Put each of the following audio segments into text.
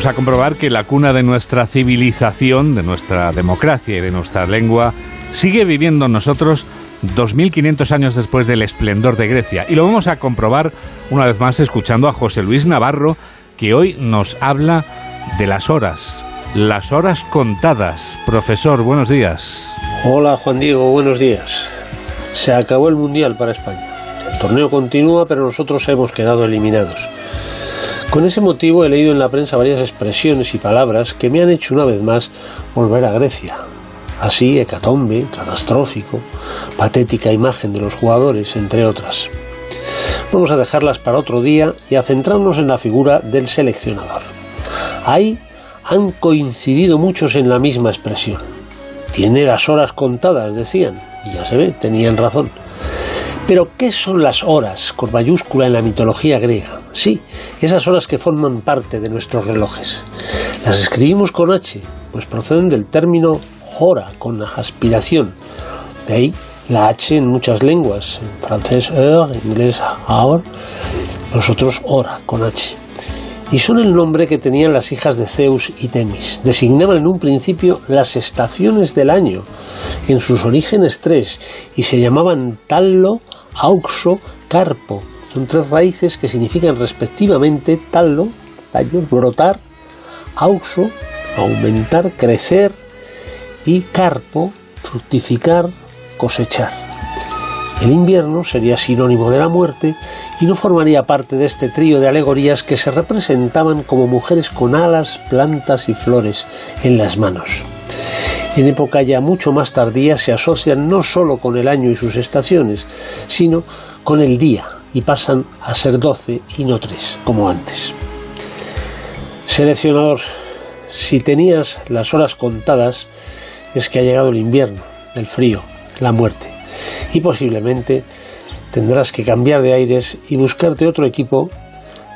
vamos a comprobar que la cuna de nuestra civilización, de nuestra democracia y de nuestra lengua sigue viviendo en nosotros 2.500 años después del esplendor de Grecia. Y lo vamos a comprobar una vez más escuchando a José Luis Navarro, que hoy nos habla de las horas, las horas contadas. Profesor, buenos días. Hola Juan Diego, buenos días. Se acabó el Mundial para España. El torneo continúa, pero nosotros hemos quedado eliminados. Con ese motivo he leído en la prensa varias expresiones y palabras que me han hecho una vez más volver a Grecia. Así, hecatombe, catastrófico, patética imagen de los jugadores, entre otras. Vamos a dejarlas para otro día y a centrarnos en la figura del seleccionador. Ahí han coincidido muchos en la misma expresión. Tiene las horas contadas, decían, y ya se ve, tenían razón. Pero, ¿qué son las horas con mayúscula en la mitología griega? Sí, esas horas que forman parte de nuestros relojes. Las escribimos con H, pues proceden del término hora, con aspiración. De ahí la H en muchas lenguas, en francés heure, en inglés hour, nosotros hora, con H. Y son el nombre que tenían las hijas de Zeus y Temis. Designaban en un principio las estaciones del año, en sus orígenes tres, y se llamaban Tallo, auxo, carpo. Son tres raíces que significan respectivamente tallo, tallo, brotar, auxo, aumentar, crecer, y carpo, fructificar, cosechar. El invierno sería sinónimo de la muerte y no formaría parte de este trío de alegorías que se representaban como mujeres con alas, plantas y flores en las manos. En época ya mucho más tardía se asocian no solo con el año y sus estaciones, sino con el día y pasan a ser doce y no tres, como antes. Seleccionador, si tenías las horas contadas, es que ha llegado el invierno, el frío, la muerte. Y posiblemente tendrás que cambiar de aires y buscarte otro equipo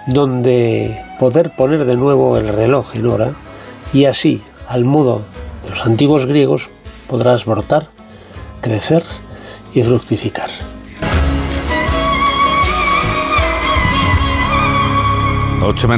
donde poder poner de nuevo el reloj en hora y así, al modo de los antiguos griegos, podrás brotar, crecer y fructificar. 8 menos